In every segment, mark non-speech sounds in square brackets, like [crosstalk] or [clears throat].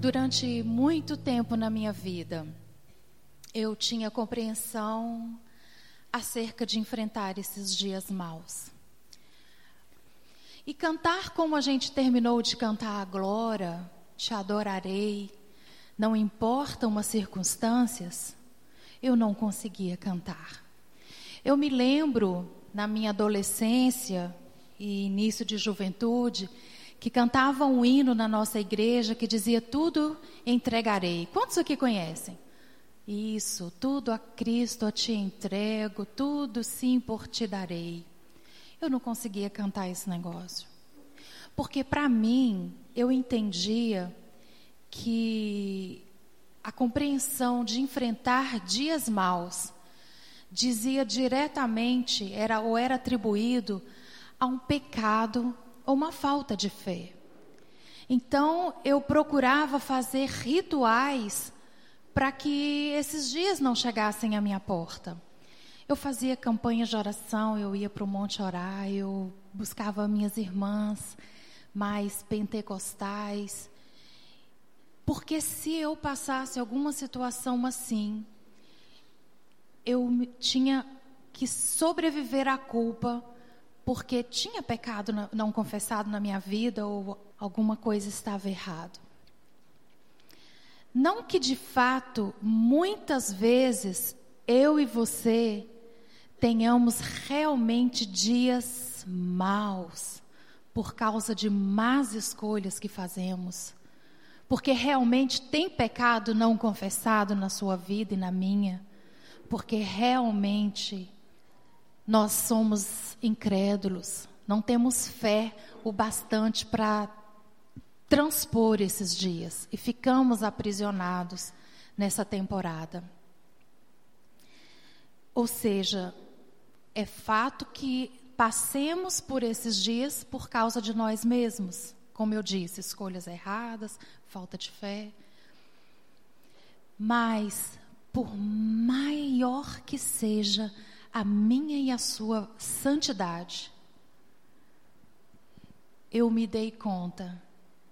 Durante muito tempo na minha vida, eu tinha compreensão acerca de enfrentar esses dias maus. E cantar como a gente terminou de cantar a glória, te adorarei, não importam as circunstâncias, eu não conseguia cantar. Eu me lembro, na minha adolescência e início de juventude, que cantava um hino na nossa igreja que dizia: Tudo entregarei. Quantos aqui conhecem? Isso, tudo a Cristo eu te entrego, tudo sim por ti darei. Eu não conseguia cantar esse negócio. Porque para mim, eu entendia que a compreensão de enfrentar dias maus dizia diretamente, era ou era atribuído a um pecado ou uma falta de fé. Então eu procurava fazer rituais para que esses dias não chegassem à minha porta. Eu fazia campanhas de oração, eu ia para o monte orar, eu buscava minhas irmãs mais pentecostais. Porque se eu passasse alguma situação assim, eu tinha que sobreviver à culpa, porque tinha pecado não confessado na minha vida ou alguma coisa estava errado. Não que de fato, muitas vezes, eu e você tenhamos realmente dias maus por causa de más escolhas que fazemos. Porque realmente tem pecado não confessado na sua vida e na minha porque realmente nós somos incrédulos, não temos fé o bastante para transpor esses dias e ficamos aprisionados nessa temporada. Ou seja, é fato que passemos por esses dias por causa de nós mesmos. Como eu disse, escolhas erradas, falta de fé. Mas por maior que seja a minha e a sua santidade, eu me dei conta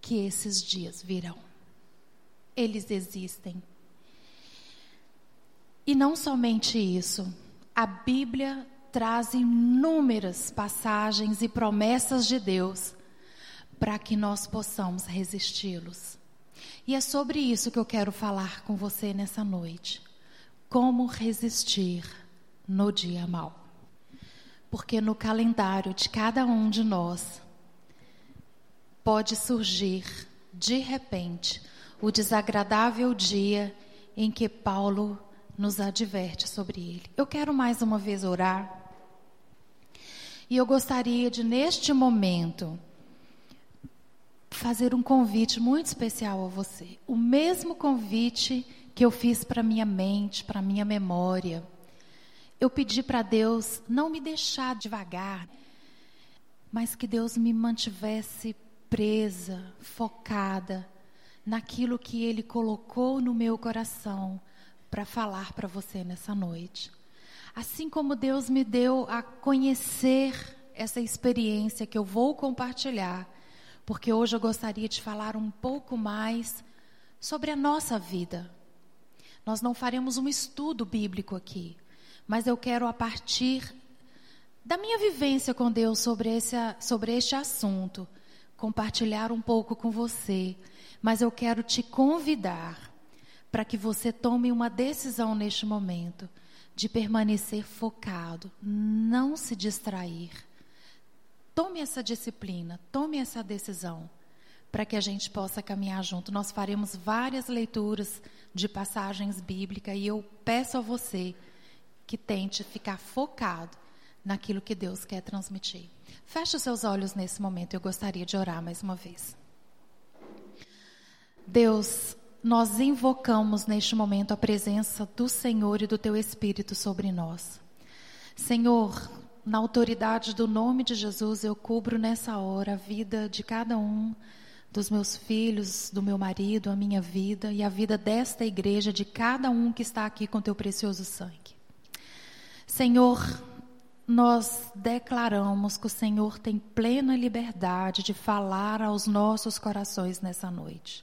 que esses dias virão. Eles existem. E não somente isso, a Bíblia traz inúmeras passagens e promessas de Deus para que nós possamos resisti-los. E é sobre isso que eu quero falar com você nessa noite. Como resistir no dia mau? Porque no calendário de cada um de nós pode surgir, de repente, o desagradável dia em que Paulo nos adverte sobre ele. Eu quero mais uma vez orar. E eu gostaria de, neste momento, fazer um convite muito especial a você. O mesmo convite que eu fiz para minha mente, para minha memória. Eu pedi para Deus não me deixar devagar, mas que Deus me mantivesse presa, focada naquilo que Ele colocou no meu coração para falar para você nessa noite. Assim como Deus me deu a conhecer essa experiência que eu vou compartilhar, porque hoje eu gostaria de falar um pouco mais sobre a nossa vida, nós não faremos um estudo bíblico aqui, mas eu quero, a partir da minha vivência com Deus sobre, esse, sobre este assunto, compartilhar um pouco com você. Mas eu quero te convidar para que você tome uma decisão neste momento de permanecer focado, não se distrair. Tome essa disciplina, tome essa decisão para que a gente possa caminhar junto. Nós faremos várias leituras de passagens bíblicas e eu peço a você que tente ficar focado naquilo que Deus quer transmitir. Feche os seus olhos nesse momento, eu gostaria de orar mais uma vez. Deus, nós invocamos neste momento a presença do Senhor e do teu Espírito sobre nós. Senhor, na autoridade do nome de Jesus, eu cubro nessa hora a vida de cada um dos meus filhos, do meu marido, a minha vida e a vida desta igreja, de cada um que está aqui com teu precioso sangue. Senhor, nós declaramos que o Senhor tem plena liberdade de falar aos nossos corações nessa noite.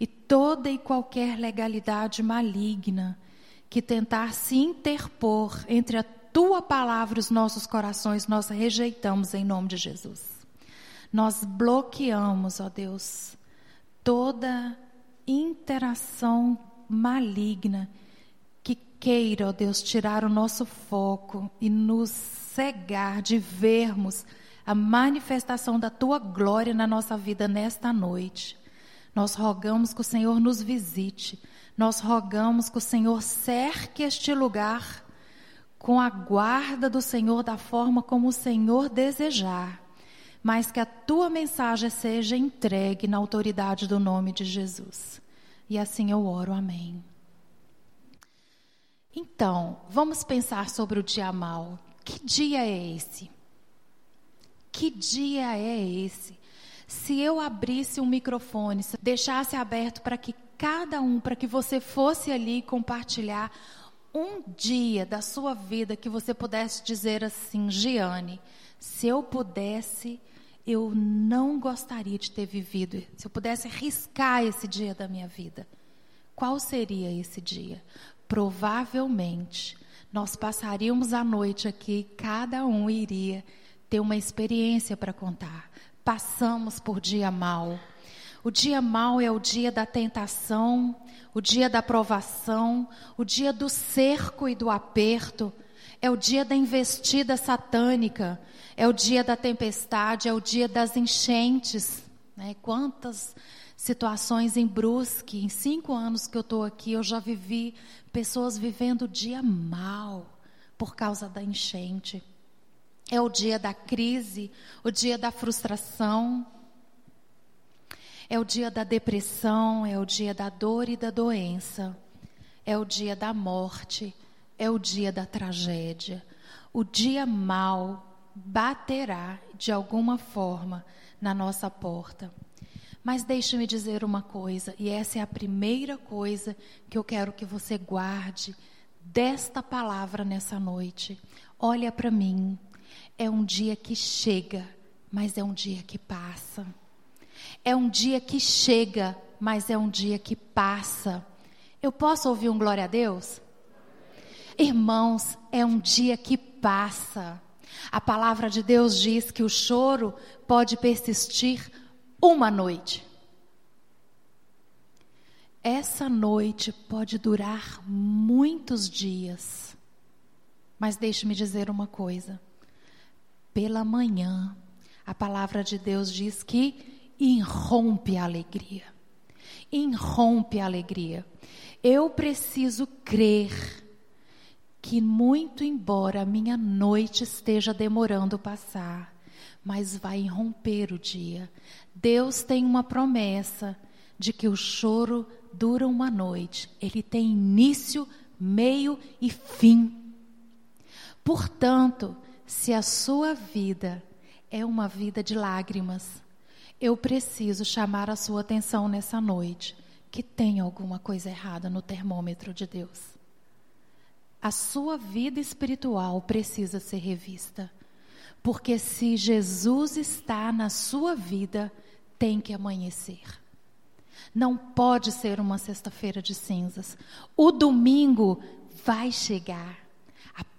e toda e qualquer legalidade maligna que tentar se interpor entre a tua palavra e os nossos corações, nós rejeitamos em nome de Jesus. Nós bloqueamos, ó Deus, toda interação maligna queira, ó Deus, tirar o nosso foco e nos cegar de vermos a manifestação da tua glória na nossa vida nesta noite. Nós rogamos que o Senhor nos visite. Nós rogamos que o Senhor cerque este lugar com a guarda do Senhor da forma como o Senhor desejar, mas que a tua mensagem seja entregue na autoridade do nome de Jesus. E assim eu oro, amém. Então, vamos pensar sobre o dia mal. Que dia é esse? Que dia é esse? Se eu abrisse um microfone, deixasse aberto para que cada um, para que você fosse ali compartilhar um dia da sua vida que você pudesse dizer assim, Giane, se eu pudesse, eu não gostaria de ter vivido, se eu pudesse riscar esse dia da minha vida, qual seria esse dia? Provavelmente nós passaríamos a noite aqui, cada um iria ter uma experiência para contar passamos por dia mal. O dia mal é o dia da tentação, o dia da provação, o dia do cerco e do aperto, é o dia da investida satânica, é o dia da tempestade, é o dia das enchentes. Né? Quantas situações em Brusque, em cinco anos que eu estou aqui, eu já vivi pessoas vivendo o dia mal por causa da enchente. É o dia da crise, o dia da frustração, é o dia da depressão, é o dia da dor e da doença, é o dia da morte, é o dia da tragédia. O dia mal baterá de alguma forma na nossa porta. Mas deixe-me dizer uma coisa, e essa é a primeira coisa que eu quero que você guarde desta palavra nessa noite. Olha para mim. É um dia que chega, mas é um dia que passa. É um dia que chega, mas é um dia que passa. Eu posso ouvir um glória a Deus? Irmãos, é um dia que passa. A palavra de Deus diz que o choro pode persistir uma noite. Essa noite pode durar muitos dias. Mas deixe-me dizer uma coisa pela manhã, a palavra de Deus diz que irrompe a alegria. Irrompe a alegria. Eu preciso crer que, muito embora a minha noite esteja demorando passar, mas vai irromper o dia. Deus tem uma promessa de que o choro dura uma noite, ele tem início, meio e fim. Portanto, se a sua vida é uma vida de lágrimas, eu preciso chamar a sua atenção nessa noite que tem alguma coisa errada no termômetro de Deus. A sua vida espiritual precisa ser revista. Porque se Jesus está na sua vida, tem que amanhecer. Não pode ser uma sexta-feira de cinzas. O domingo vai chegar.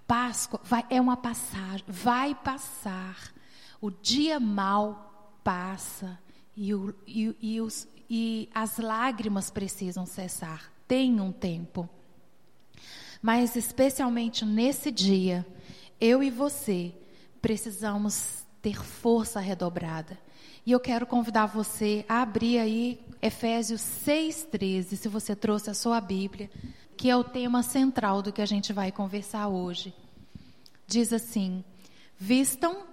Páscoa vai, é uma passagem, vai passar. O dia mal passa e, o, e, e, os, e as lágrimas precisam cessar. Tem um tempo. Mas, especialmente nesse dia, eu e você precisamos ter força redobrada. E eu quero convidar você a abrir aí Efésios 6,13, se você trouxe a sua Bíblia que é o tema central do que a gente vai conversar hoje. Diz assim: vistam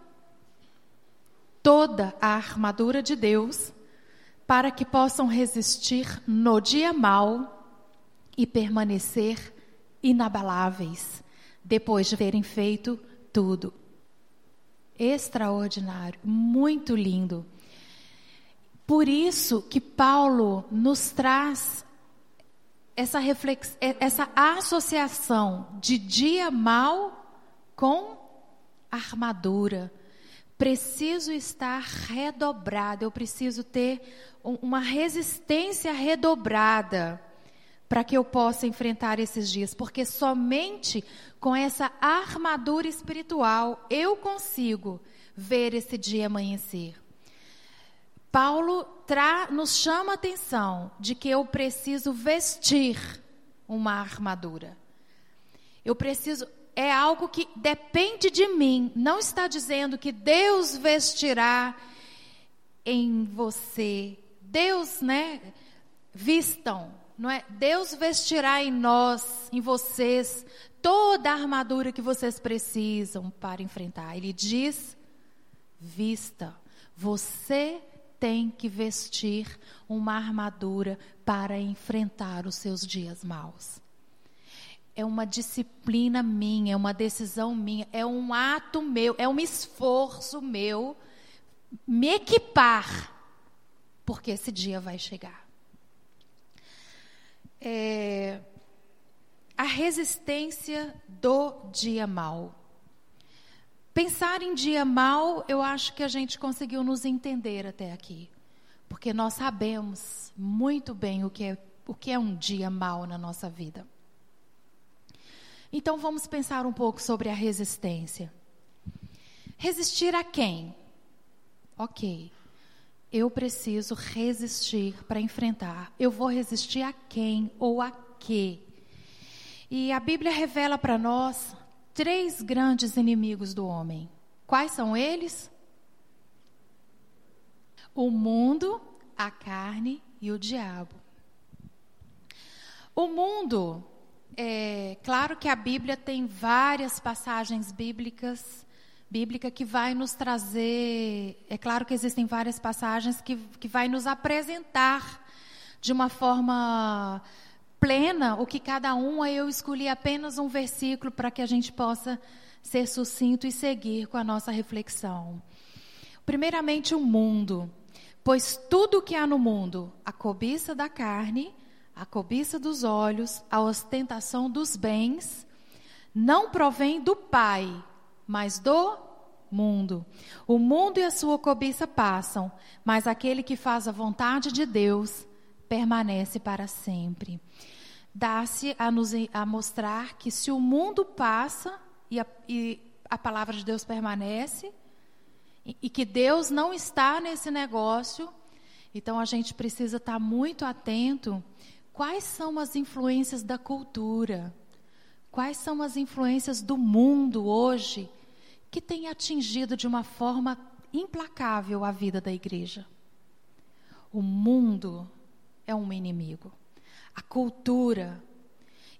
toda a armadura de Deus para que possam resistir no dia mau e permanecer inabaláveis depois de terem feito tudo. Extraordinário, muito lindo. Por isso que Paulo nos traz essa, reflex, é, essa associação de dia mal com armadura. preciso estar redobrado, eu preciso ter uma resistência redobrada para que eu possa enfrentar esses dias, porque somente com essa armadura espiritual eu consigo ver esse dia amanhecer. Paulo nos chama a atenção de que eu preciso vestir uma armadura. Eu preciso, é algo que depende de mim. Não está dizendo que Deus vestirá em você. Deus, né? Vistam, não é? Deus vestirá em nós, em vocês, toda a armadura que vocês precisam para enfrentar. Ele diz: vista. Você tem que vestir uma armadura para enfrentar os seus dias maus. É uma disciplina minha, é uma decisão minha, é um ato meu, é um esforço meu me equipar, porque esse dia vai chegar. É, a resistência do dia mau. Pensar em dia mal, eu acho que a gente conseguiu nos entender até aqui. Porque nós sabemos muito bem o que é, o que é um dia mal na nossa vida. Então vamos pensar um pouco sobre a resistência. Resistir a quem? Ok. Eu preciso resistir para enfrentar. Eu vou resistir a quem ou a quê? E a Bíblia revela para nós três grandes inimigos do homem. Quais são eles? O mundo, a carne e o diabo. O mundo, é claro que a Bíblia tem várias passagens bíblicas, bíblica que vai nos trazer, é claro que existem várias passagens que, que vai nos apresentar de uma forma plena o que cada um, eu escolhi apenas um versículo para que a gente possa ser sucinto e seguir com a nossa reflexão. Primeiramente, o mundo. Pois tudo que há no mundo, a cobiça da carne, a cobiça dos olhos, a ostentação dos bens, não provém do Pai, mas do mundo. O mundo e a sua cobiça passam, mas aquele que faz a vontade de Deus permanece para sempre dá-se a, nos, a mostrar que se o mundo passa e a, e a palavra de Deus permanece, e, e que Deus não está nesse negócio, então a gente precisa estar muito atento quais são as influências da cultura, quais são as influências do mundo hoje que tem atingido de uma forma implacável a vida da igreja. O mundo é um inimigo a cultura,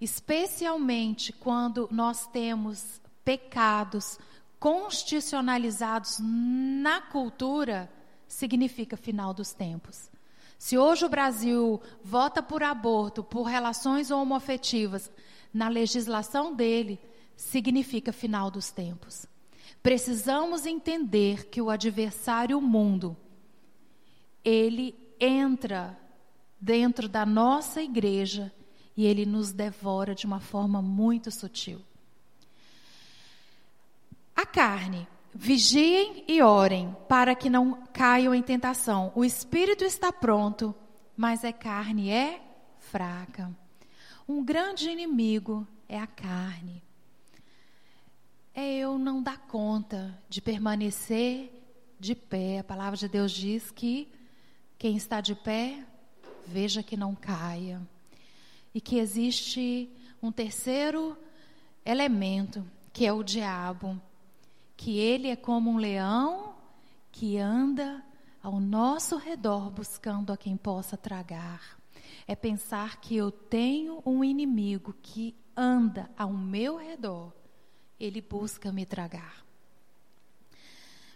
especialmente quando nós temos pecados constitucionalizados na cultura, significa final dos tempos. Se hoje o Brasil vota por aborto, por relações homoafetivas, na legislação dele, significa final dos tempos. Precisamos entender que o adversário, o mundo, ele entra dentro da nossa igreja e ele nos devora de uma forma muito sutil. A carne, vigiem e orem para que não caiam em tentação. O espírito está pronto, mas a carne é fraca. Um grande inimigo é a carne. É eu não dar conta de permanecer de pé. A palavra de Deus diz que quem está de pé veja que não caia. E que existe um terceiro elemento, que é o diabo, que ele é como um leão que anda ao nosso redor buscando a quem possa tragar. É pensar que eu tenho um inimigo que anda ao meu redor, ele busca me tragar.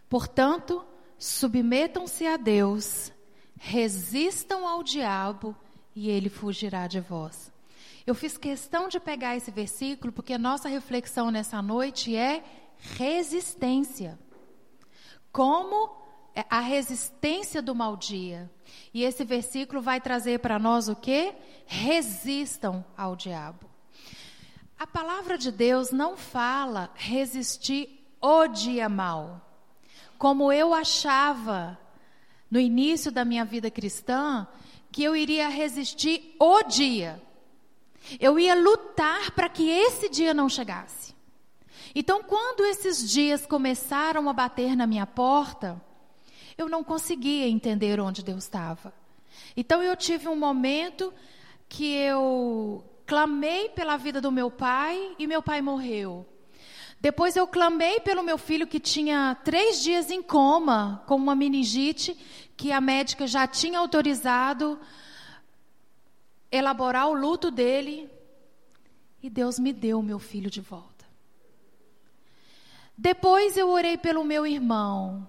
Portanto, submetam-se a Deus Resistam ao diabo e ele fugirá de vós. Eu fiz questão de pegar esse versículo porque a nossa reflexão nessa noite é resistência. Como é a resistência do mau dia. E esse versículo vai trazer para nós o que? Resistam ao diabo. A palavra de Deus não fala resistir o dia mal. como eu achava no início da minha vida cristã, que eu iria resistir o dia. Eu ia lutar para que esse dia não chegasse. Então, quando esses dias começaram a bater na minha porta, eu não conseguia entender onde Deus estava. Então, eu tive um momento que eu clamei pela vida do meu pai e meu pai morreu. Depois eu clamei pelo meu filho que tinha três dias em coma com uma meningite que a médica já tinha autorizado elaborar o luto dele. E Deus me deu o meu filho de volta. Depois eu orei pelo meu irmão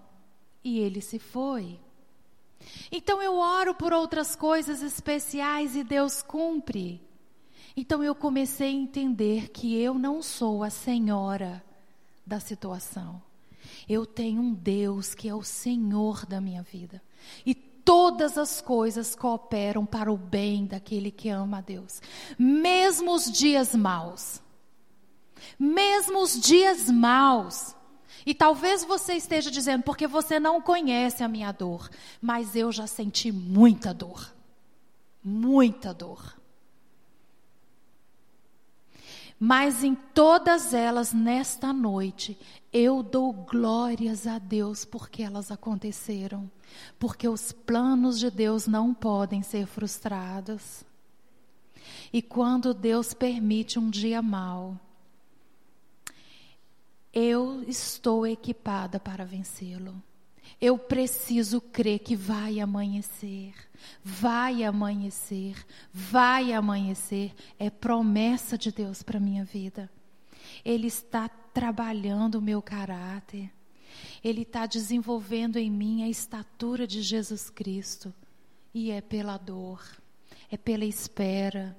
e ele se foi. Então eu oro por outras coisas especiais e Deus cumpre. Então eu comecei a entender que eu não sou a senhora da situação. Eu tenho um Deus que é o Senhor da minha vida. E todas as coisas cooperam para o bem daquele que ama a Deus. Mesmo os dias maus. Mesmo os dias maus. E talvez você esteja dizendo, porque você não conhece a minha dor. Mas eu já senti muita dor. Muita dor. Mas em todas elas, nesta noite, eu dou glórias a Deus porque elas aconteceram. Porque os planos de Deus não podem ser frustrados. E quando Deus permite um dia mau, eu estou equipada para vencê-lo. Eu preciso crer que vai amanhecer, vai amanhecer, vai amanhecer. É promessa de Deus para minha vida. Ele está trabalhando o meu caráter. Ele está desenvolvendo em mim a estatura de Jesus Cristo. E é pela dor, é pela espera.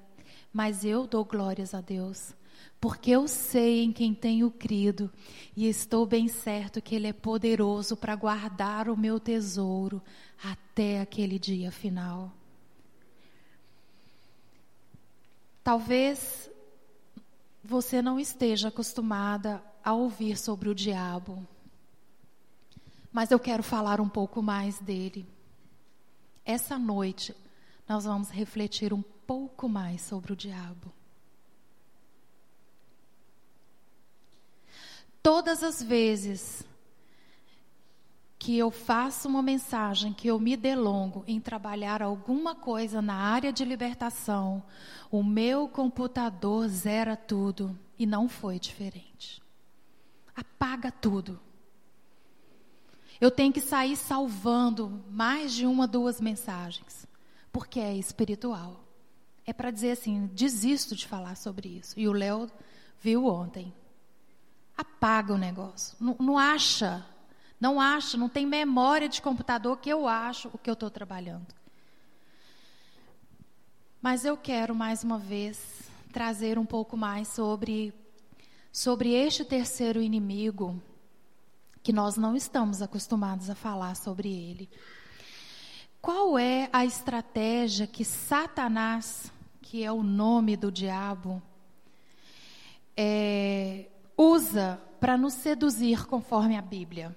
Mas eu dou glórias a Deus porque eu sei em quem tenho crido e estou bem certo que Ele é poderoso para guardar o meu tesouro até aquele dia final. Talvez você não esteja acostumada a ouvir sobre o diabo, mas eu quero falar um pouco mais dele. Essa noite nós vamos refletir um pouco mais sobre o diabo. Todas as vezes que eu faço uma mensagem, que eu me delongo em trabalhar alguma coisa na área de libertação, o meu computador zera tudo e não foi diferente. Apaga tudo. Eu tenho que sair salvando mais de uma, duas mensagens, porque é espiritual. É para dizer assim, desisto de falar sobre isso. E o Léo viu ontem apaga o negócio. Não, não acha, não acha, não tem memória de computador que eu acho o que eu estou trabalhando. Mas eu quero mais uma vez trazer um pouco mais sobre sobre este terceiro inimigo que nós não estamos acostumados a falar sobre ele. Qual é a estratégia que Satanás, que é o nome do diabo, é, usa para nos seduzir conforme a Bíblia?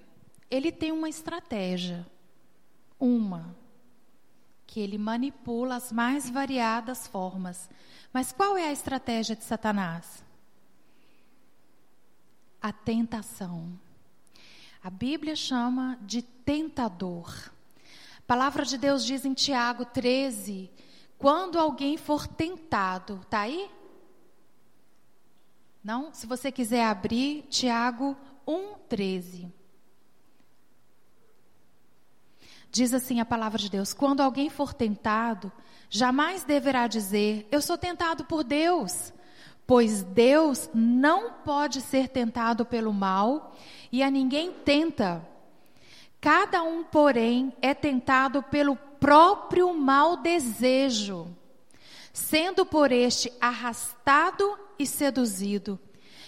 Ele tem uma estratégia. Uma. Que ele manipula as mais variadas formas. Mas qual é a estratégia de Satanás? A tentação. A Bíblia chama de tentador. A palavra de Deus diz em Tiago 13: quando alguém for tentado, tá aí? Não? Se você quiser abrir, Tiago 1,13. Diz assim a palavra de Deus: Quando alguém for tentado, jamais deverá dizer, Eu sou tentado por Deus. Pois Deus não pode ser tentado pelo mal e a ninguém tenta. Cada um, porém, é tentado pelo próprio mau desejo sendo por este arrastado e seduzido.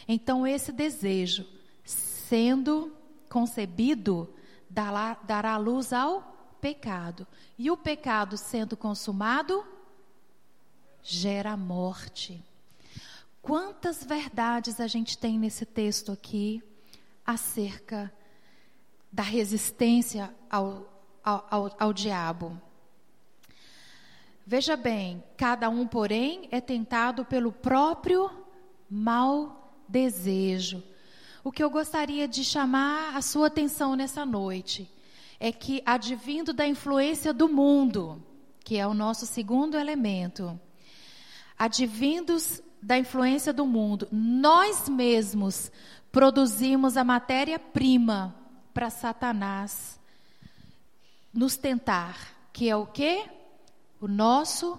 Então, esse desejo, sendo concebido, dará, luz ao pecado. E o pecado, sendo consumado, gera morte. Quantas verdades a gente tem nesse texto aqui acerca da resistência ao, ao, ao, ao diabo. Veja bem, cada um, porém, é tentado pelo próprio mau desejo. O que eu gostaria de chamar a sua atenção nessa noite é que, advindo da influência do mundo, que é o nosso segundo elemento, advindos da influência do mundo, nós mesmos produzimos a matéria-prima para Satanás nos tentar, que é o quê? O nosso.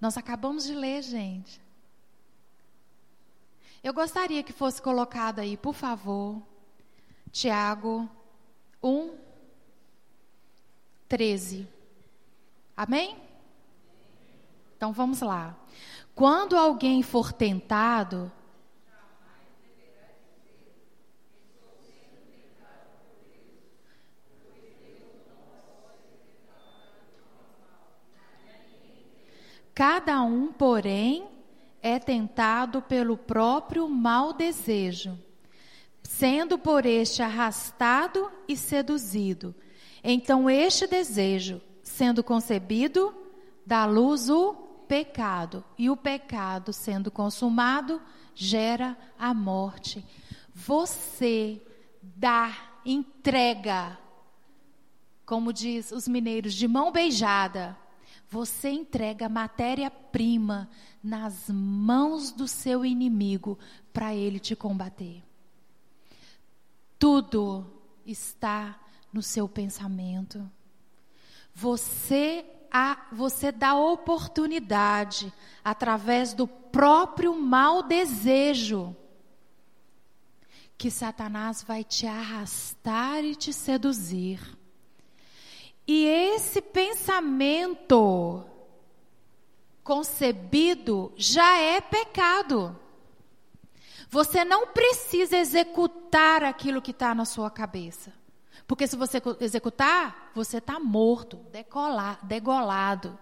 Nós acabamos de ler, gente. Eu gostaria que fosse colocado aí, por favor, Tiago 1, 13. Amém? Então vamos lá. Quando alguém for tentado, Cada um, porém, é tentado pelo próprio mau desejo, sendo por este arrastado e seduzido. Então, este desejo, sendo concebido, dá luz o pecado, e o pecado, sendo consumado, gera a morte. Você dá, entrega, como diz os mineiros, de mão beijada você entrega matéria-prima nas mãos do seu inimigo para ele te combater. Tudo está no seu pensamento. Você a, você dá oportunidade através do próprio mau desejo que Satanás vai te arrastar e te seduzir. E esse pensamento concebido já é pecado. Você não precisa executar aquilo que está na sua cabeça. Porque se você executar, você está morto, decolar, degolado.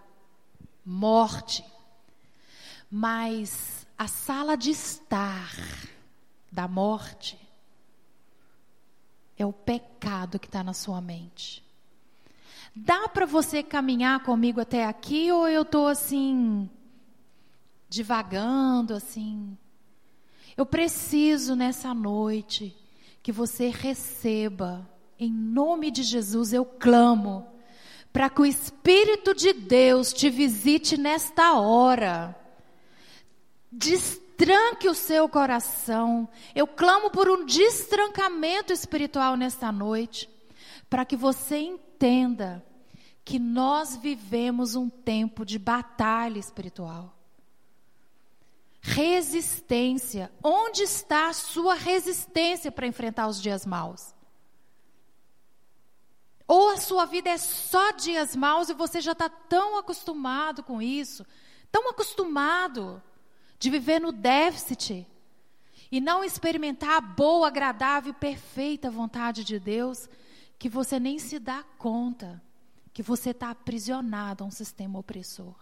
Morte. Mas a sala de estar da morte é o pecado que está na sua mente. Dá para você caminhar comigo até aqui ou eu estou assim, divagando, assim? Eu preciso nessa noite que você receba, em nome de Jesus, eu clamo, para que o Espírito de Deus te visite nesta hora. Destranque o seu coração. Eu clamo por um destrancamento espiritual nesta noite, para que você entenda que nós vivemos um tempo de batalha espiritual. Resistência. Onde está a sua resistência para enfrentar os dias maus? Ou a sua vida é só dias maus e você já está tão acostumado com isso, tão acostumado de viver no déficit e não experimentar a boa, agradável perfeita vontade de Deus, que você nem se dá conta que você está aprisionado a um sistema opressor.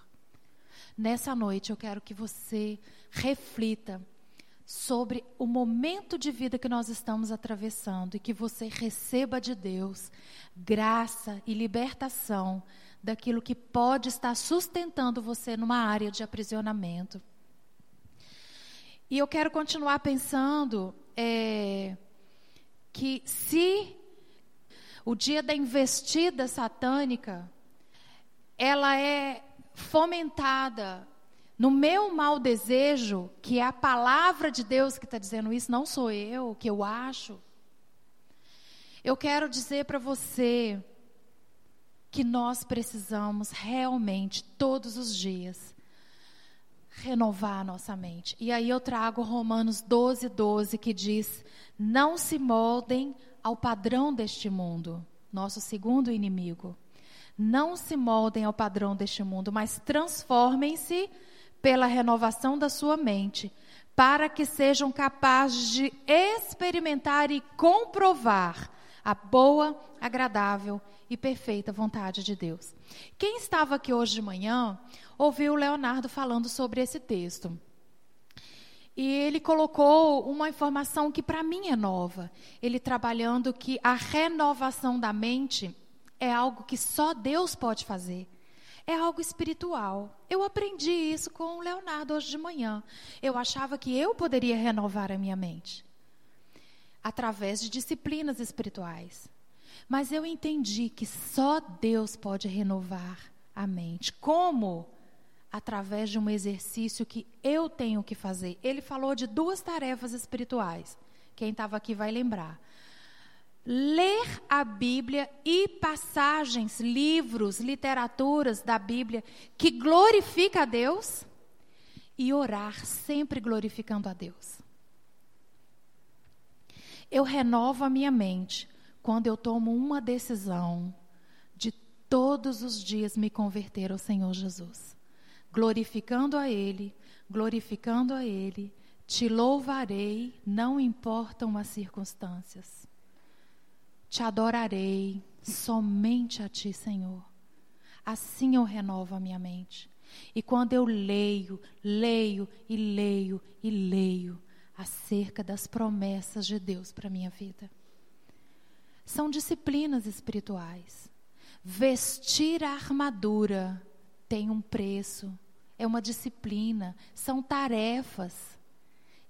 Nessa noite eu quero que você reflita sobre o momento de vida que nós estamos atravessando e que você receba de Deus graça e libertação daquilo que pode estar sustentando você numa área de aprisionamento. E eu quero continuar pensando é, que se o dia da investida satânica, ela é fomentada no meu mau desejo, que é a palavra de Deus que está dizendo isso, não sou eu, que eu acho. Eu quero dizer para você que nós precisamos realmente, todos os dias, renovar a nossa mente. E aí eu trago Romanos 12, 12, que diz: Não se moldem ao padrão deste mundo, nosso segundo inimigo. Não se moldem ao padrão deste mundo, mas transformem-se pela renovação da sua mente, para que sejam capazes de experimentar e comprovar a boa, agradável e perfeita vontade de Deus. Quem estava aqui hoje de manhã ouviu o Leonardo falando sobre esse texto. E ele colocou uma informação que para mim é nova. Ele trabalhando que a renovação da mente é algo que só Deus pode fazer. É algo espiritual. Eu aprendi isso com o Leonardo hoje de manhã. Eu achava que eu poderia renovar a minha mente através de disciplinas espirituais. Mas eu entendi que só Deus pode renovar a mente. Como? Através de um exercício que eu tenho que fazer. Ele falou de duas tarefas espirituais. Quem estava aqui vai lembrar. Ler a Bíblia e passagens, livros, literaturas da Bíblia que glorifica a Deus e orar sempre glorificando a Deus. Eu renovo a minha mente quando eu tomo uma decisão de todos os dias me converter ao Senhor Jesus glorificando a Ele, glorificando a Ele, te louvarei, não importam as circunstâncias. Te adorarei somente a Ti, Senhor. Assim eu renovo a minha mente. E quando eu leio, leio e leio e leio acerca das promessas de Deus para minha vida. São disciplinas espirituais. Vestir a armadura tem um preço é uma disciplina, são tarefas.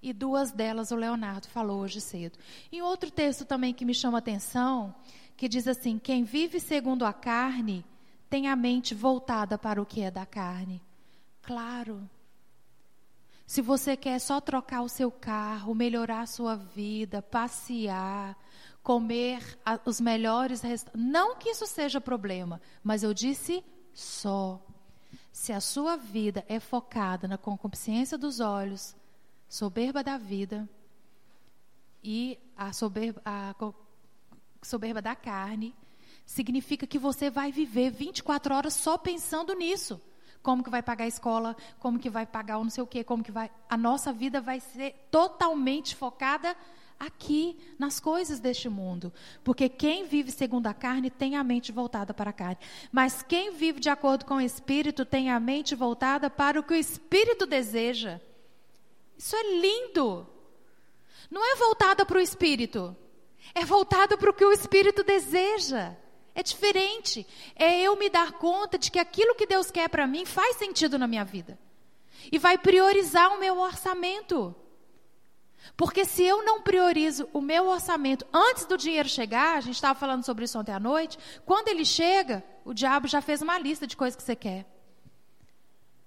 E duas delas o Leonardo falou hoje cedo. E outro texto também que me chama atenção, que diz assim: quem vive segundo a carne tem a mente voltada para o que é da carne. Claro. Se você quer só trocar o seu carro, melhorar a sua vida, passear, comer os melhores restaurantes, não que isso seja problema, mas eu disse só. Se a sua vida é focada na concupiscência dos olhos, soberba da vida e a soberba, a soberba da carne, significa que você vai viver 24 horas só pensando nisso. Como que vai pagar a escola, como que vai pagar o não sei o quê, como que vai. A nossa vida vai ser totalmente focada aqui, nas coisas deste mundo. Porque quem vive segundo a carne tem a mente voltada para a carne. Mas quem vive de acordo com o Espírito tem a mente voltada para o que o Espírito deseja. Isso é lindo. Não é voltada para o Espírito, é voltada para o que o Espírito deseja. É diferente. É eu me dar conta de que aquilo que Deus quer para mim faz sentido na minha vida. E vai priorizar o meu orçamento. Porque se eu não priorizo o meu orçamento antes do dinheiro chegar, a gente estava falando sobre isso ontem à noite, quando ele chega, o diabo já fez uma lista de coisas que você quer.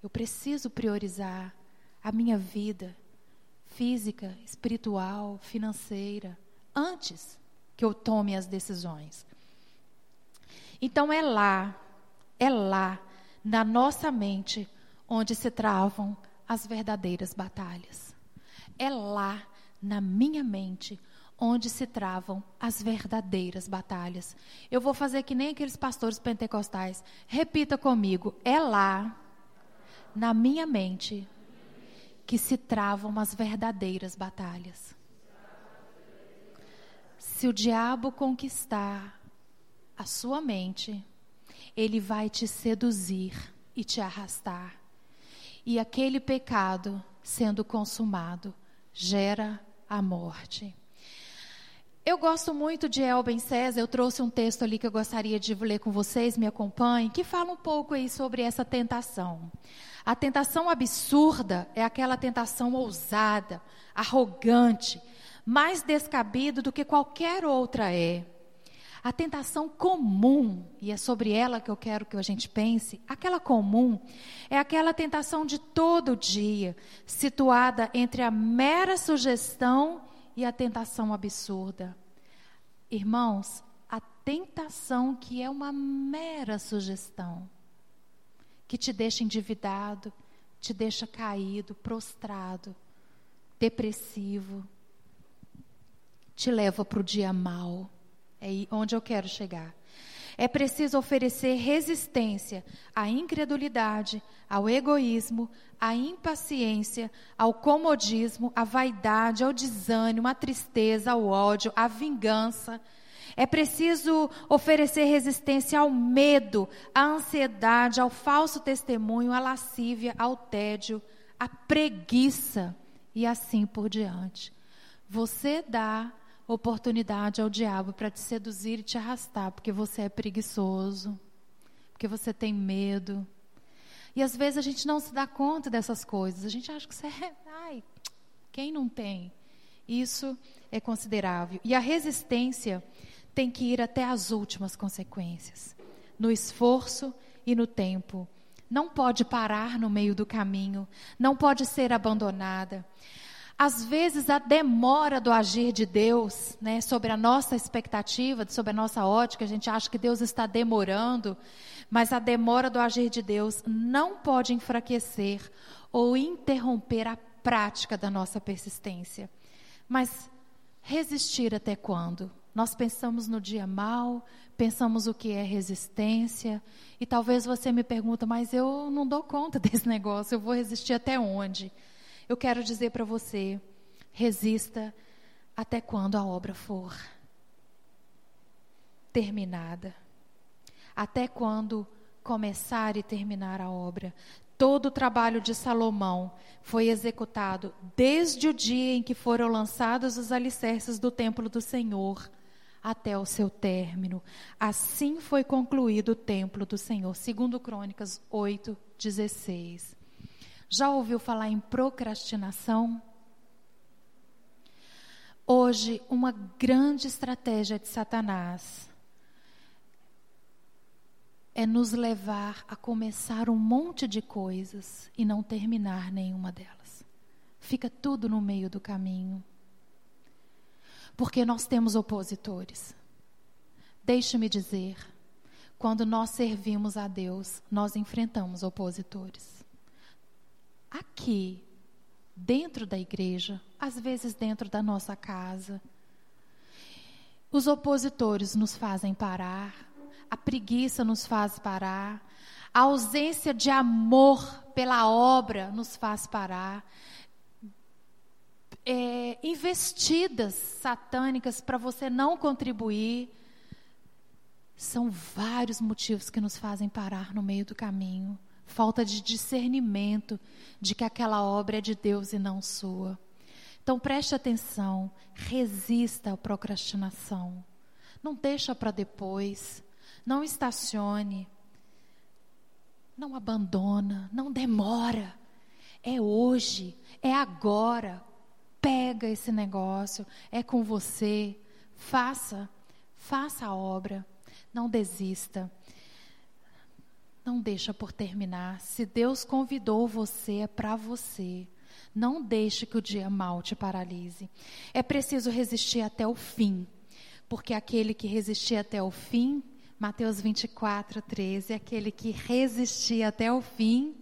Eu preciso priorizar a minha vida física, espiritual, financeira, antes que eu tome as decisões. Então é lá, é lá, na nossa mente, onde se travam as verdadeiras batalhas. É lá na minha mente onde se travam as verdadeiras batalhas. Eu vou fazer que nem aqueles pastores pentecostais. Repita comigo: é lá, na minha mente, que se travam as verdadeiras batalhas. Se o diabo conquistar a sua mente, ele vai te seduzir e te arrastar. E aquele pecado sendo consumado gera a morte. Eu gosto muito de Elben César, eu trouxe um texto ali que eu gostaria de ler com vocês, me acompanhem, que fala um pouco aí sobre essa tentação. A tentação absurda é aquela tentação ousada, arrogante, mais descabida do que qualquer outra é. A tentação comum, e é sobre ela que eu quero que a gente pense, aquela comum é aquela tentação de todo dia, situada entre a mera sugestão e a tentação absurda. Irmãos, a tentação que é uma mera sugestão, que te deixa endividado, te deixa caído, prostrado, depressivo, te leva para o dia mal é onde eu quero chegar. É preciso oferecer resistência à incredulidade, ao egoísmo, à impaciência, ao comodismo, à vaidade, ao desânimo, à tristeza, ao ódio, à vingança. É preciso oferecer resistência ao medo, à ansiedade, ao falso testemunho, à lascívia, ao tédio, à preguiça e assim por diante. Você dá oportunidade ao diabo para te seduzir e te arrastar, porque você é preguiçoso, porque você tem medo. E às vezes a gente não se dá conta dessas coisas. A gente acha que você é. Ai, quem não tem? Isso é considerável. E a resistência tem que ir até as últimas consequências no esforço e no tempo. Não pode parar no meio do caminho, não pode ser abandonada. Às vezes a demora do agir de Deus, né, sobre a nossa expectativa, sobre a nossa ótica, a gente acha que Deus está demorando, mas a demora do agir de Deus não pode enfraquecer ou interromper a prática da nossa persistência. Mas resistir até quando? Nós pensamos no dia mal, pensamos o que é resistência, e talvez você me pergunta, mas eu não dou conta [laughs] desse negócio, eu vou resistir até onde? Eu quero dizer para você, resista até quando a obra for terminada. Até quando começar e terminar a obra. Todo o trabalho de Salomão foi executado desde o dia em que foram lançados os alicerces do templo do Senhor até o seu término. Assim foi concluído o templo do Senhor, segundo Crônicas 8, 16. Já ouviu falar em procrastinação? Hoje, uma grande estratégia de Satanás é nos levar a começar um monte de coisas e não terminar nenhuma delas. Fica tudo no meio do caminho. Porque nós temos opositores. Deixe-me dizer, quando nós servimos a Deus, nós enfrentamos opositores. Aqui, dentro da igreja, às vezes dentro da nossa casa, os opositores nos fazem parar, a preguiça nos faz parar, a ausência de amor pela obra nos faz parar, é, investidas satânicas para você não contribuir. São vários motivos que nos fazem parar no meio do caminho. Falta de discernimento de que aquela obra é de Deus e não sua. Então preste atenção, resista à procrastinação. Não deixa para depois. Não estacione. Não abandona, não demora. É hoje, é agora. Pega esse negócio, é com você. Faça, faça a obra. Não desista. Não deixa por terminar. Se Deus convidou você, é para você. Não deixe que o dia mal te paralise. É preciso resistir até o fim, porque aquele que resistir até o fim, Mateus 24, 13, aquele que resistir até o fim,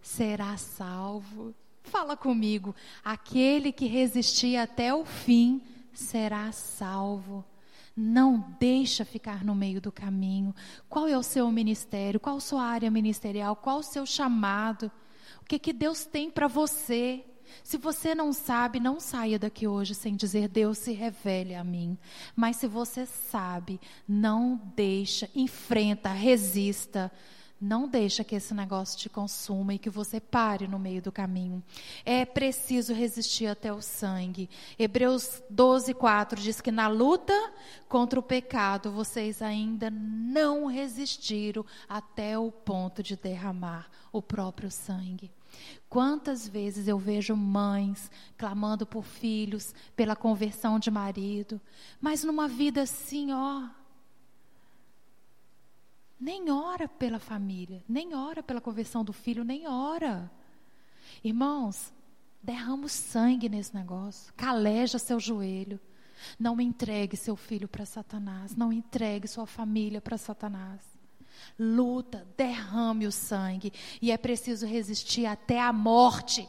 será salvo. Fala comigo. Aquele que resistir até o fim será salvo. Não deixa ficar no meio do caminho. Qual é o seu ministério? Qual a sua área ministerial? Qual o seu chamado? O que, que Deus tem para você? Se você não sabe, não saia daqui hoje sem dizer Deus se revele a mim. Mas se você sabe, não deixa, enfrenta, resista. Não deixa que esse negócio te consuma e que você pare no meio do caminho. É preciso resistir até o sangue. Hebreus 12, 4 diz que na luta contra o pecado vocês ainda não resistiram até o ponto de derramar o próprio sangue. Quantas vezes eu vejo mães clamando por filhos, pela conversão de marido, mas numa vida assim, ó, nem ora pela família, nem ora pela conversão do filho, nem ora. Irmãos, derrama o sangue nesse negócio, caleja seu joelho. Não entregue seu filho para Satanás, não entregue sua família para Satanás. Luta, derrame o sangue, e é preciso resistir até a morte.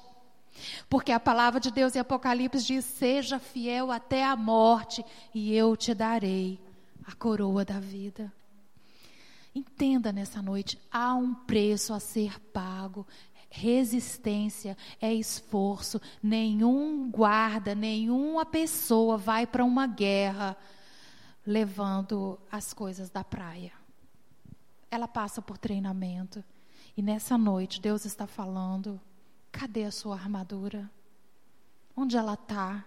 Porque a palavra de Deus em Apocalipse diz: Seja fiel até a morte, e eu te darei a coroa da vida. Entenda nessa noite, há um preço a ser pago. Resistência é esforço. Nenhum guarda, nenhuma pessoa vai para uma guerra levando as coisas da praia. Ela passa por treinamento. E nessa noite, Deus está falando: cadê a sua armadura? Onde ela está?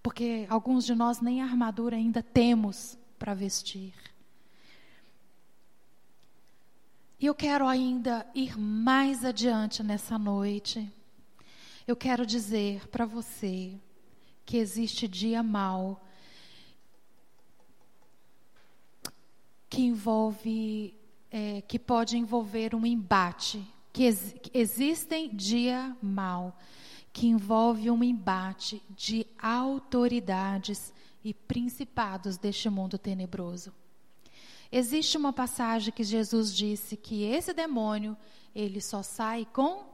Porque alguns de nós nem armadura ainda temos para vestir. E eu quero ainda ir mais adiante nessa noite. Eu quero dizer para você que existe dia mal que envolve, é, que pode envolver um embate, que, ex, que existem dia mal que envolve um embate de autoridades e principados deste mundo tenebroso. Existe uma passagem que Jesus disse que esse demônio, ele só sai com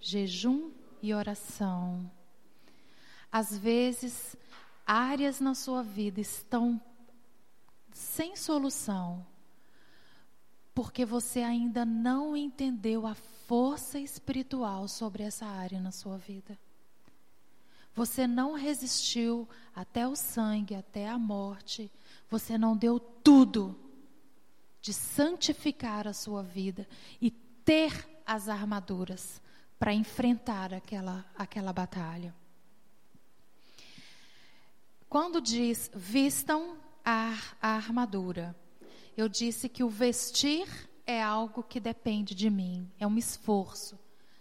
jejum e oração. Às vezes, áreas na sua vida estão sem solução, porque você ainda não entendeu a força espiritual sobre essa área na sua vida. Você não resistiu até o sangue, até a morte. Você não deu tudo de santificar a sua vida e ter as armaduras para enfrentar aquela, aquela batalha. Quando diz vistam a, a armadura, eu disse que o vestir é algo que depende de mim, é um esforço.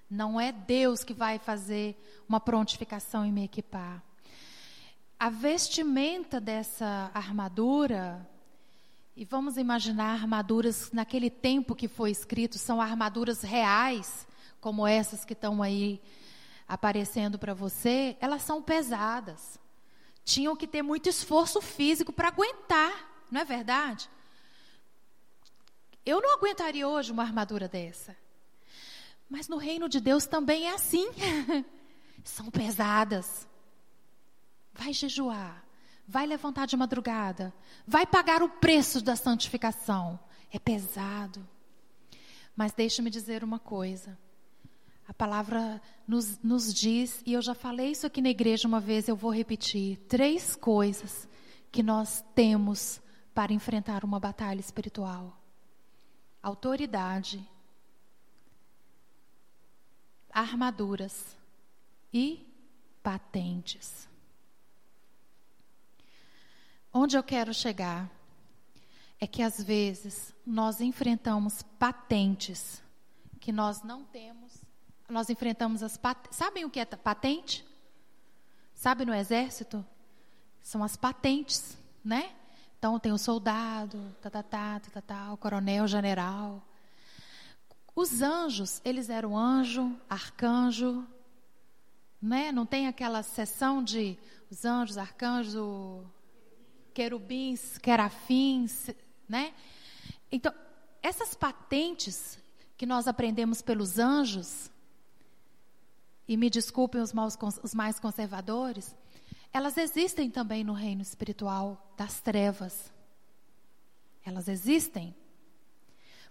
Não é Deus que vai fazer uma prontificação e me equipar. A vestimenta dessa armadura e vamos imaginar armaduras naquele tempo que foi escrito, são armaduras reais, como essas que estão aí aparecendo para você, elas são pesadas. Tinham que ter muito esforço físico para aguentar, não é verdade? Eu não aguentaria hoje uma armadura dessa. Mas no reino de Deus também é assim. [laughs] são pesadas. Vai jejuar, vai levantar de madrugada, vai pagar o preço da santificação. É pesado. Mas deixe-me dizer uma coisa. A palavra nos, nos diz, e eu já falei isso aqui na igreja uma vez, eu vou repetir: três coisas que nós temos para enfrentar uma batalha espiritual: autoridade, armaduras e patentes. Onde eu quero chegar é que às vezes nós enfrentamos patentes que nós não temos. Nós enfrentamos as patentes. Sabem o que é patente? Sabe no exército? São as patentes, né? Então tem o soldado, tá, tá, tá, tá, tá, tá, o coronel, o general. Os anjos, eles eram anjo, arcanjo, né? Não tem aquela seção de os anjos, arcanjos, querubins, querafins, né? Então, essas patentes que nós aprendemos pelos anjos, e me desculpem os, maus, os mais conservadores, elas existem também no reino espiritual das trevas. Elas existem.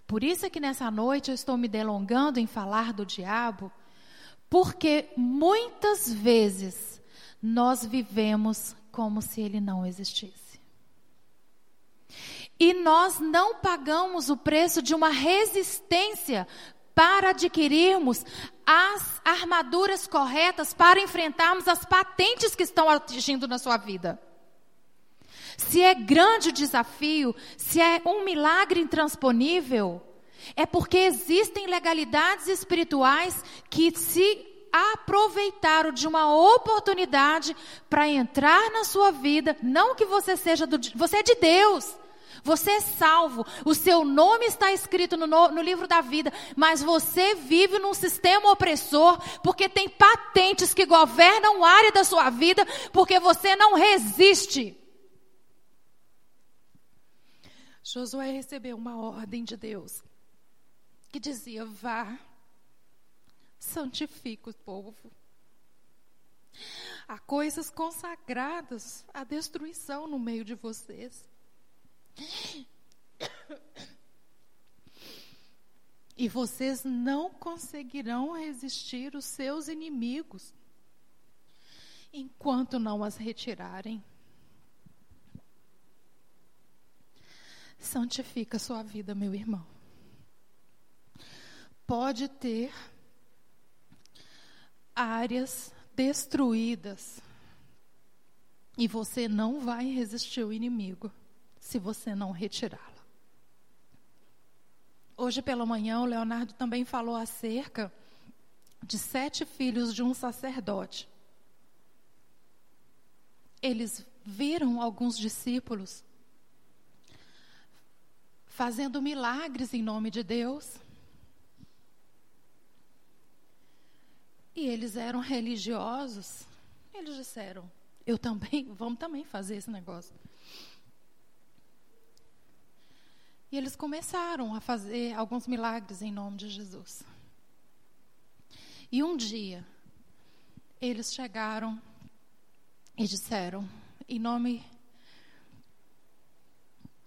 Por isso é que nessa noite eu estou me delongando em falar do diabo, porque muitas vezes nós vivemos como se ele não existisse. E nós não pagamos o preço de uma resistência para adquirirmos as armaduras corretas para enfrentarmos as patentes que estão atingindo na sua vida. Se é grande o desafio, se é um milagre intransponível, é porque existem legalidades espirituais que se aproveitaram de uma oportunidade para entrar na sua vida, não que você seja do você é de Deus. Você é salvo, o seu nome está escrito no, no, livro da vida, mas você vive num sistema opressor, porque tem patentes que governam área da sua vida, porque você não resiste. Josué recebeu uma ordem de Deus que dizia: vá, santifica o povo. Há coisas consagradas à destruição no meio de vocês. E vocês não conseguirão resistir os seus inimigos enquanto não as retirarem. Santifica sua vida, meu irmão. Pode ter áreas destruídas. E você não vai resistir ao inimigo se você não retirá-la. Hoje pela manhã, o Leonardo também falou acerca de sete filhos de um sacerdote. Eles viram alguns discípulos fazendo milagres em nome de Deus. E eles eram religiosos. Eles disseram: "Eu também, vamos também fazer esse negócio". E eles começaram a fazer alguns milagres em nome de Jesus. E um dia, eles chegaram e disseram: em nome,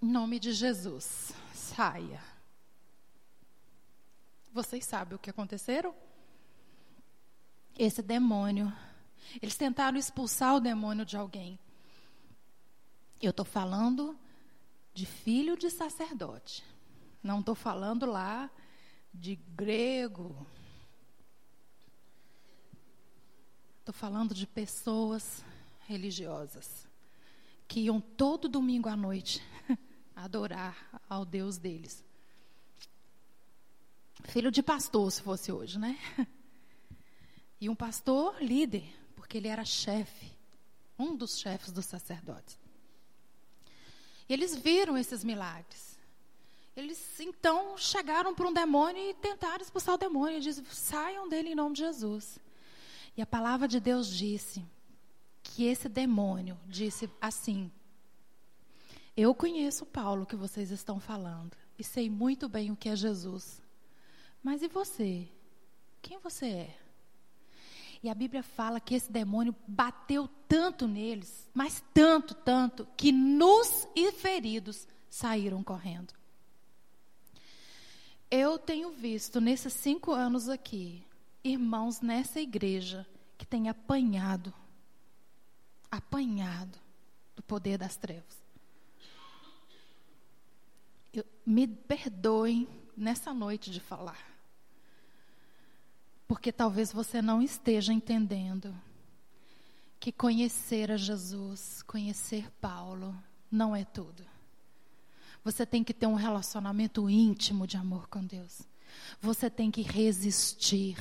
em nome de Jesus, saia. Vocês sabem o que aconteceram? Esse demônio, eles tentaram expulsar o demônio de alguém. Eu estou falando de filho de sacerdote. Não estou falando lá de grego, Estou falando de pessoas religiosas que iam todo domingo à noite [laughs] adorar ao Deus deles. Filho de pastor, se fosse hoje, né? [laughs] E um pastor líder, porque ele era chefe, um dos chefes dos sacerdotes. E eles viram esses milagres. Eles então chegaram para um demônio e tentaram expulsar o demônio. Dizem: saiam dele em nome de Jesus. E a palavra de Deus disse que esse demônio disse assim: Eu conheço Paulo que vocês estão falando e sei muito bem o que é Jesus. Mas e você? Quem você é? E a Bíblia fala que esse demônio bateu tanto neles, mas tanto, tanto, que nus e feridos saíram correndo. Eu tenho visto nesses cinco anos aqui irmãos nessa igreja que têm apanhado, apanhado do poder das trevas. Eu, me perdoem nessa noite de falar, porque talvez você não esteja entendendo que conhecer a Jesus, conhecer Paulo, não é tudo. Você tem que ter um relacionamento íntimo de amor com Deus. Você tem que resistir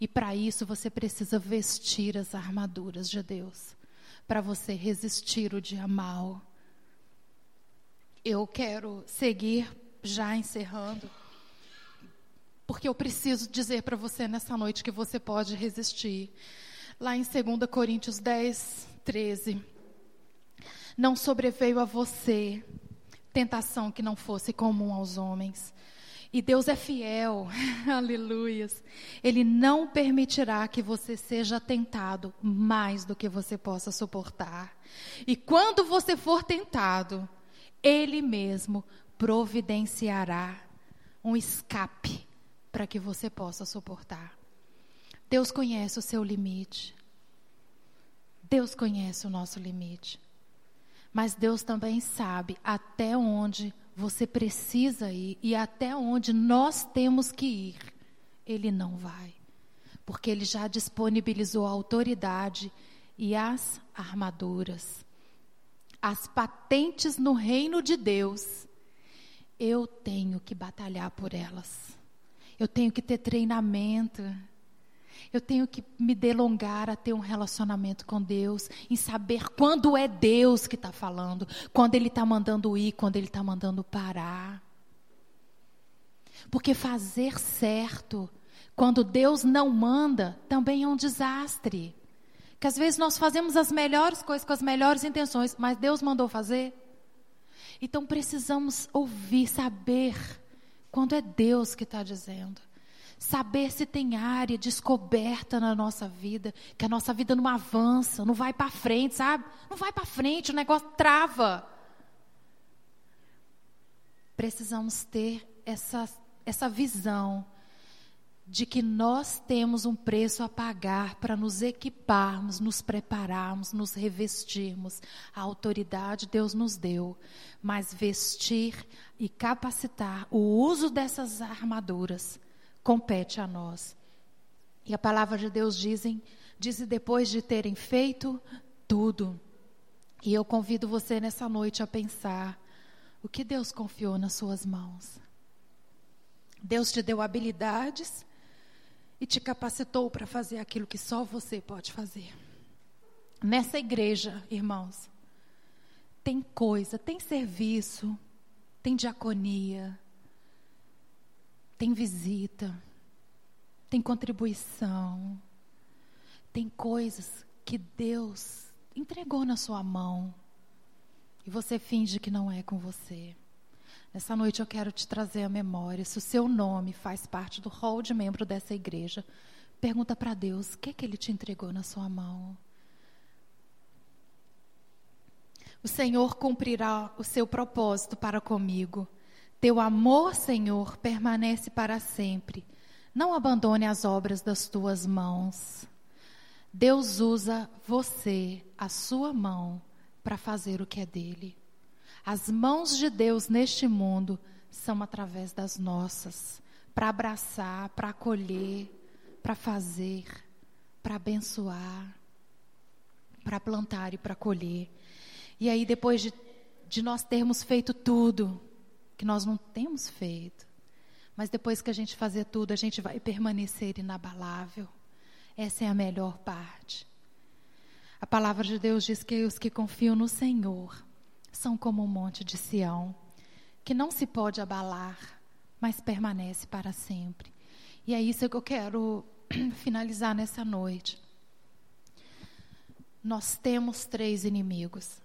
e para isso você precisa vestir as armaduras de Deus, para você resistir o dia mal. Eu quero seguir já encerrando, porque eu preciso dizer para você nessa noite que você pode resistir. Lá em 2 Coríntios 10, 13. Não sobreveio a você tentação que não fosse comum aos homens. E Deus é fiel, [laughs] aleluias. Ele não permitirá que você seja tentado mais do que você possa suportar. E quando você for tentado, Ele mesmo providenciará um escape para que você possa suportar. Deus conhece o seu limite. Deus conhece o nosso limite. Mas Deus também sabe até onde você precisa ir e até onde nós temos que ir, ele não vai. Porque ele já disponibilizou a autoridade e as armaduras, as patentes no reino de Deus. Eu tenho que batalhar por elas. Eu tenho que ter treinamento. Eu tenho que me delongar a ter um relacionamento com Deus, em saber quando é Deus que está falando, quando Ele está mandando ir, quando Ele está mandando parar. Porque fazer certo, quando Deus não manda, também é um desastre. Que às vezes nós fazemos as melhores coisas com as melhores intenções, mas Deus mandou fazer. Então precisamos ouvir, saber quando é Deus que está dizendo. Saber se tem área descoberta na nossa vida, que a nossa vida não avança, não vai para frente, sabe? Não vai para frente, o negócio trava. Precisamos ter essa, essa visão de que nós temos um preço a pagar para nos equiparmos, nos prepararmos, nos revestirmos. A autoridade Deus nos deu, mas vestir e capacitar o uso dessas armaduras compete a nós. E a palavra de Deus dizem Diz depois de terem feito tudo. E eu convido você nessa noite a pensar o que Deus confiou nas suas mãos. Deus te deu habilidades e te capacitou para fazer aquilo que só você pode fazer. Nessa igreja, irmãos, tem coisa, tem serviço, tem diaconia, tem visita, tem contribuição, tem coisas que Deus entregou na sua mão e você finge que não é com você. Nessa noite eu quero te trazer a memória. Se o seu nome faz parte do hall de membro dessa igreja, pergunta para Deus: o que, é que Ele te entregou na sua mão? O Senhor cumprirá o seu propósito para comigo. Teu amor, Senhor, permanece para sempre. Não abandone as obras das tuas mãos. Deus usa você, a sua mão, para fazer o que é dele. As mãos de Deus neste mundo são através das nossas, para abraçar, para acolher, para fazer, para abençoar, para plantar e para colher. E aí, depois de, de nós termos feito tudo, que nós não temos feito, mas depois que a gente fazer tudo, a gente vai permanecer inabalável. Essa é a melhor parte. A palavra de Deus diz que os que confiam no Senhor são como um monte de Sião, que não se pode abalar, mas permanece para sempre. E é isso que eu quero [clears throat] finalizar nessa noite. Nós temos três inimigos.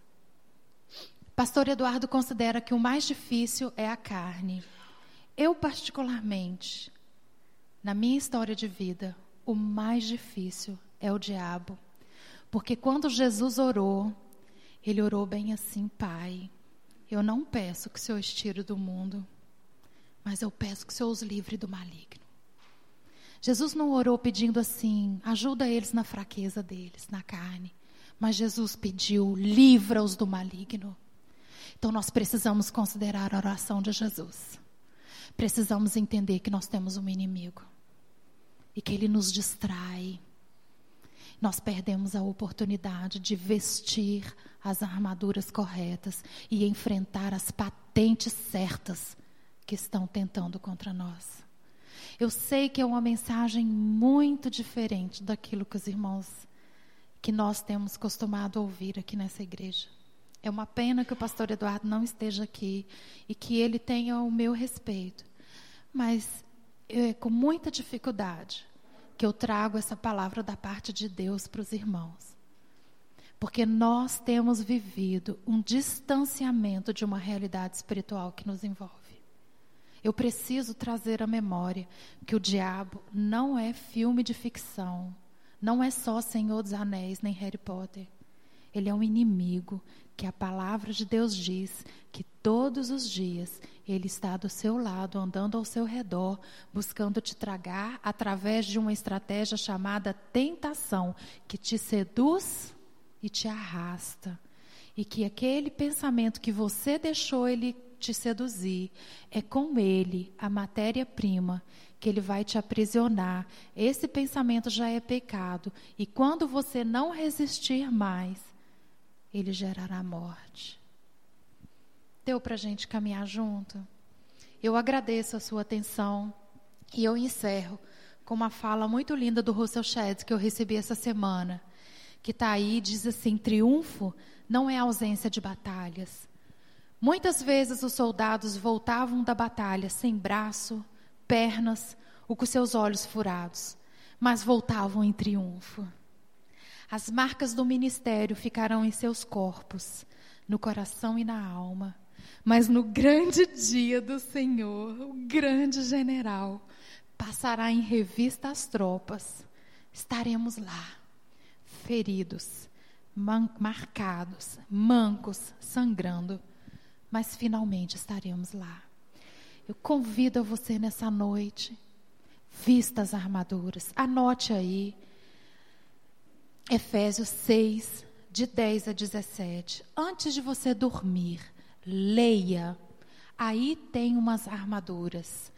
Pastor Eduardo considera que o mais difícil é a carne. Eu, particularmente, na minha história de vida, o mais difícil é o diabo. Porque quando Jesus orou, ele orou bem assim, Pai. Eu não peço que o Senhor estire do mundo, mas eu peço que o Senhor os livre do maligno. Jesus não orou pedindo assim, ajuda eles na fraqueza deles, na carne. Mas Jesus pediu, livra-os do maligno. Então nós precisamos considerar a oração de Jesus. Precisamos entender que nós temos um inimigo e que ele nos distrai. Nós perdemos a oportunidade de vestir as armaduras corretas e enfrentar as patentes certas que estão tentando contra nós. Eu sei que é uma mensagem muito diferente daquilo que os irmãos que nós temos costumado ouvir aqui nessa igreja. É uma pena que o pastor Eduardo não esteja aqui e que ele tenha o meu respeito. Mas é com muita dificuldade que eu trago essa palavra da parte de Deus para os irmãos. Porque nós temos vivido um distanciamento de uma realidade espiritual que nos envolve. Eu preciso trazer à memória que o diabo não é filme de ficção, não é só Senhor dos Anéis nem Harry Potter. Ele é um inimigo que a palavra de Deus diz que todos os dias ele está do seu lado, andando ao seu redor, buscando te tragar através de uma estratégia chamada tentação, que te seduz e te arrasta. E que aquele pensamento que você deixou ele te seduzir, é com ele a matéria-prima que ele vai te aprisionar. Esse pensamento já é pecado. E quando você não resistir mais, ele gerará morte. Deu para a gente caminhar junto? Eu agradeço a sua atenção e eu encerro com uma fala muito linda do Russell Shedd que eu recebi essa semana, que está aí diz assim: triunfo não é ausência de batalhas. Muitas vezes os soldados voltavam da batalha sem braço, pernas ou com seus olhos furados, mas voltavam em triunfo. As marcas do ministério ficarão em seus corpos, no coração e na alma. Mas no grande dia do Senhor, o grande general passará em revista as tropas. Estaremos lá, feridos, marcados, mancos, sangrando, mas finalmente estaremos lá. Eu convido a você nessa noite, vista as armaduras, anote aí Efésios 6, de 10 a 17. Antes de você dormir, leia. Aí tem umas armaduras.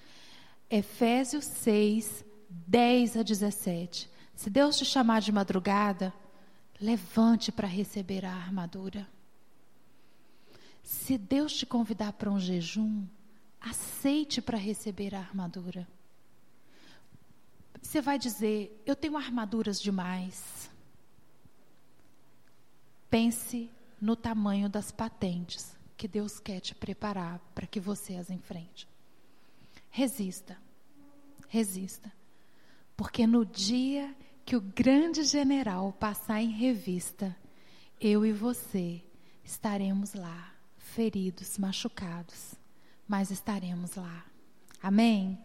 Efésios 6, 10 a 17. Se Deus te chamar de madrugada, levante para receber a armadura. Se Deus te convidar para um jejum, aceite para receber a armadura. Você vai dizer: Eu tenho armaduras demais. Pense no tamanho das patentes que Deus quer te preparar para que você as enfrente. Resista, resista, porque no dia que o grande general passar em revista, eu e você estaremos lá, feridos, machucados, mas estaremos lá. Amém?